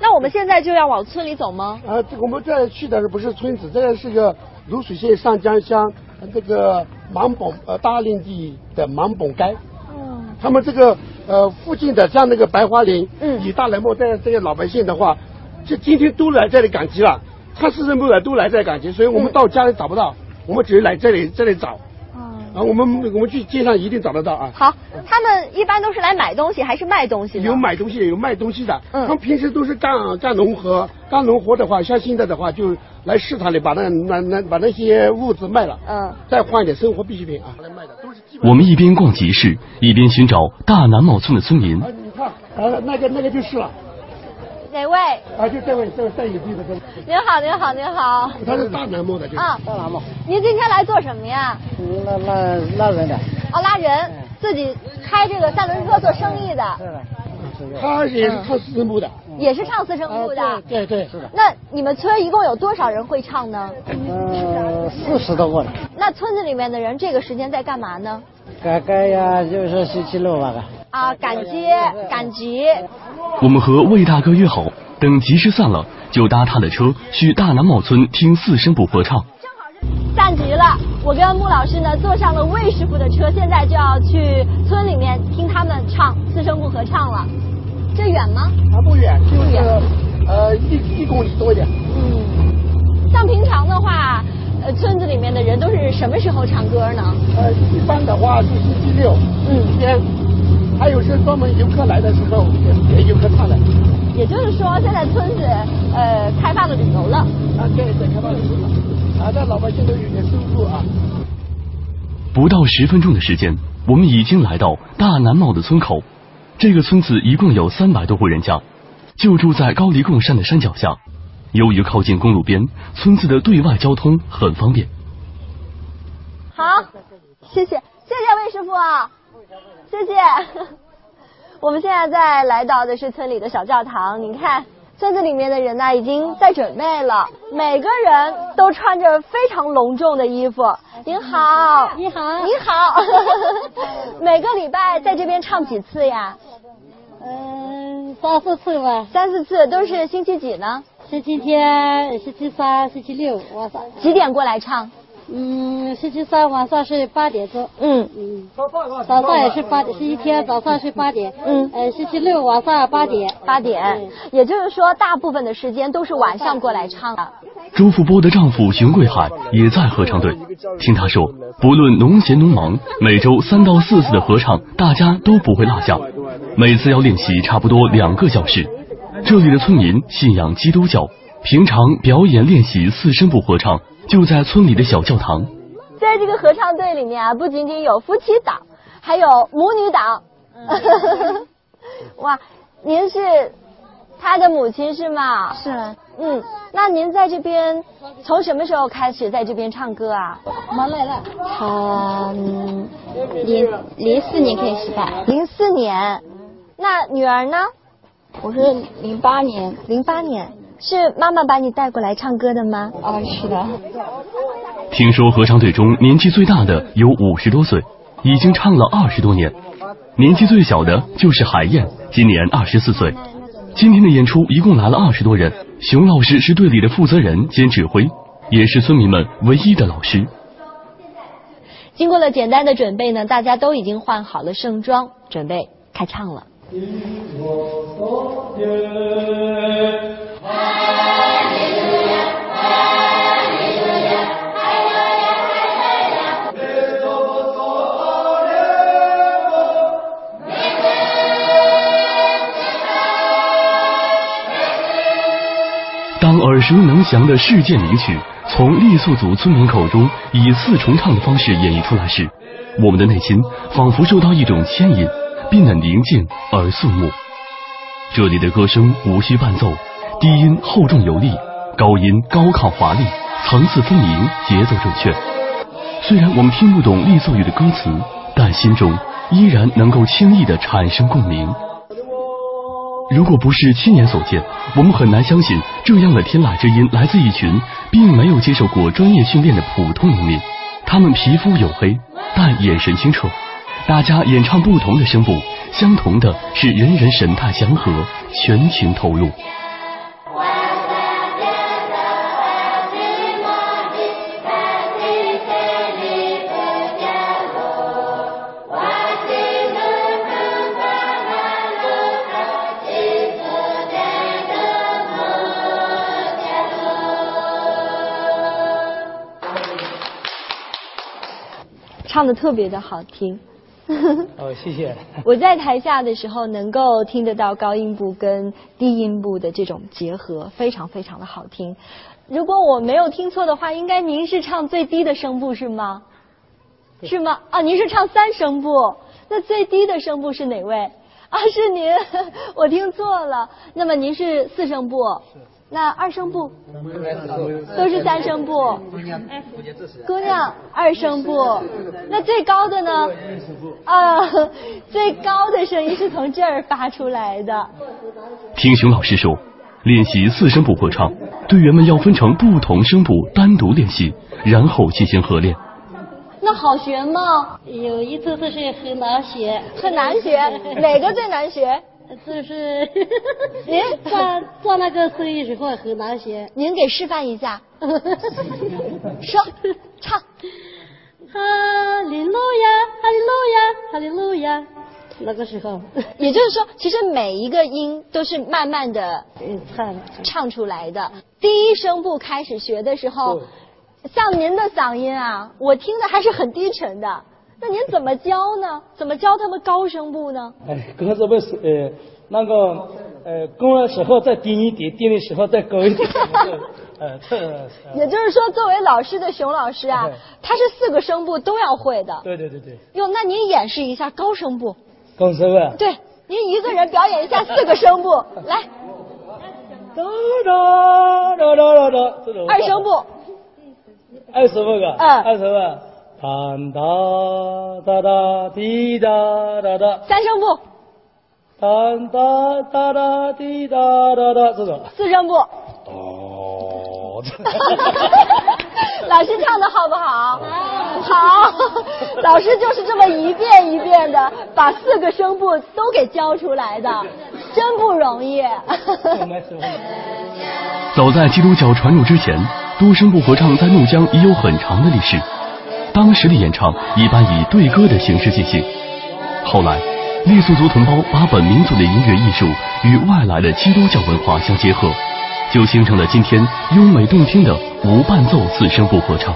那我们现在就要往村里走吗？啊，这我们这去的不是村子，这个是个泸水县上江乡这个芒本呃大林地的芒本街。嗯。他们这个呃附近的像那个白桦林，嗯，以大人木这这些老百姓的话，就今天都来这里赶集了，他市政部的都来这里赶集，所以我们到家里找不到，我们只是来这里这里找。啊，我们我们去街上一定找得到啊。好，他们一般都是来买东西还是卖东西？有买东西，有卖东西的。嗯，他们平时都是干干农活，干农活的话，像现在的话，就来市场里把那那那把那些物资卖了，嗯，再换一点生活必需品啊。来卖的都是。我们一边逛集市，一边寻找大南茂村的村民。啊，你看，啊，那个那个就是了。哪位？啊，就这位，这位戴眼镜的这位。您好，您好，您好。他是大南木的，啊，大南木。您今天来做什么呀？拉拉拉人的。哦，拉人，自己开这个三轮车做生意的。是的。他也是唱四声部的。也是唱四声部的。对对是的。那你们村一共有多少人会唱呢？呃，四十多个人。那村子里面的人这个时间在干嘛呢？赶赶呀，就是星期六吧。啊，赶街赶集。我们和魏大哥约好，等集市散了，就搭他的车去大南茂村听四声部合唱。正好是散集了，我跟穆老师呢坐上了魏师傅的车，现在就要去村里面听他们唱四声部合唱了。这远吗？啊，不远，就是呃一一公里多一点。嗯，像平常的话，呃村子里面的人都是什么时候唱歌呢？呃，一般的话是星期六，嗯，天。还有是专门游客来的时候给给游客唱的，也就是说现在村子呃开发了旅游了啊，对对，开放旅游了，啊，这老百姓都有点收入啊。不到十分钟的时间，我们已经来到大南茂的村口。这个村子一共有三百多户人家，就住在高黎贡山的山脚下。由于靠近公路边，村子的对外交通很方便。好，谢谢，谢谢魏师傅。谢谢。我们现在在来到的是村里的小教堂，你看村子里面的人呢已经在准备了，每个人都穿着非常隆重的衣服。您好，你好，你好。每个礼拜在这边唱几次呀？嗯，三四次吧。三四次都是星期几呢？星期天、星期三、星期六哇塞。几点过来唱？嗯，星期三晚上是八点钟。嗯嗯，早上也是八点，星期天早上是八点。嗯，呃，星期六晚上八点。八点，也就是说，大部分的时间都是晚上过来唱的。朱富波的丈夫熊贵海也在合唱队。听他说，不论农闲农忙，每周三到四次的合唱，大家都不会落下。每次要练习差不多两个小时。这里的村民信仰基督教，平常表演练习四声部合唱。就在村里的小教堂，在这个合唱队里面啊，不仅仅有夫妻档，还有母女档。哇，您是他的母亲是吗？是。嗯，那您在这边从什么时候开始在这边唱歌啊？我来了。他零零四年开始吧。零四年。那女儿呢？我是零八年。零八年。是妈妈把你带过来唱歌的吗？啊，是的。听说合唱队中年纪最大的有五十多岁，已经唱了二十多年。年纪最小的就是海燕，今年二十四岁。今天的演出一共来了二十多人，熊老师是队里的负责人兼指挥，也是村民们唯一的老师。经过了简单的准备呢，大家都已经换好了盛装，准备开唱了。当熟能详的世界名曲从傈僳族村民口中以四重唱的方式演绎出来时，我们的内心仿佛受到一种牵引，变得宁静而肃穆。这里的歌声无需伴奏，低音厚重有力，高音高亢华丽，层次分明，节奏准确。虽然我们听不懂傈僳语的歌词，但心中依然能够轻易的产生共鸣。如果不是亲眼所见，我们很难相信这样的天籁之音来自一群并没有接受过专业训练的普通农民。他们皮肤黝黑，但眼神清澈。大家演唱不同的声部。相同的是，人人神态祥和，全情投入。唱的特别的好听。哦，谢谢。我在台下的时候能够听得到高音部跟低音部的这种结合，非常非常的好听。如果我没有听错的话，应该您是唱最低的声部是吗？是吗？啊，您是唱三声部，那最低的声部是哪位？啊，是您，我听错了。那么您是四声部，那二声部都是三声部。姑娘，二声部。那最高的呢？啊，最高的声音是从这儿发出来的。听熊老师说，练习四声部合唱，队员们要分成不同声部单独练习，然后进行合练。那好学吗？有一次是很难学，很难学。哪个最难学？就是您 做做那个生意时候很难学。您给示范一下。说，唱。哈利路亚，哈利路亚，哈利路亚。那个时候，也就是说，其实每一个音都是慢慢的唱唱出来的。第一声部开始学的时候。像您的嗓音啊，我听的还是很低沉的。那您怎么教呢？怎么教他们高声部呢？哎，刚才不是呃那个呃高的时候再低一点，低的时候再高一点。呃，这。也就是说，作为老师的熊老师啊，他是四个声部都要会的。对对对对。哟，那您演示一下高声部。高声部。对，您一个人表演一下四个声部，来。哒哒哒哒哒这种。二声部。二十五个，嗯，二十五，哒哒哒哒滴哒哒哒，三声部，哒哒哒哒滴哒哒哒，这种，四声部，哦，老师唱的好不好？好，老师就是这么一遍一遍的把四个声部都给教出来的，真不容易。早在基督教传入之前。多声部合唱在怒江已有很长的历史，当时的演唱一般以对歌的形式进行。后来，傈僳族同胞把本民族的音乐艺术与外来的基督教文化相结合，就形成了今天优美动听的无伴奏四声部合唱。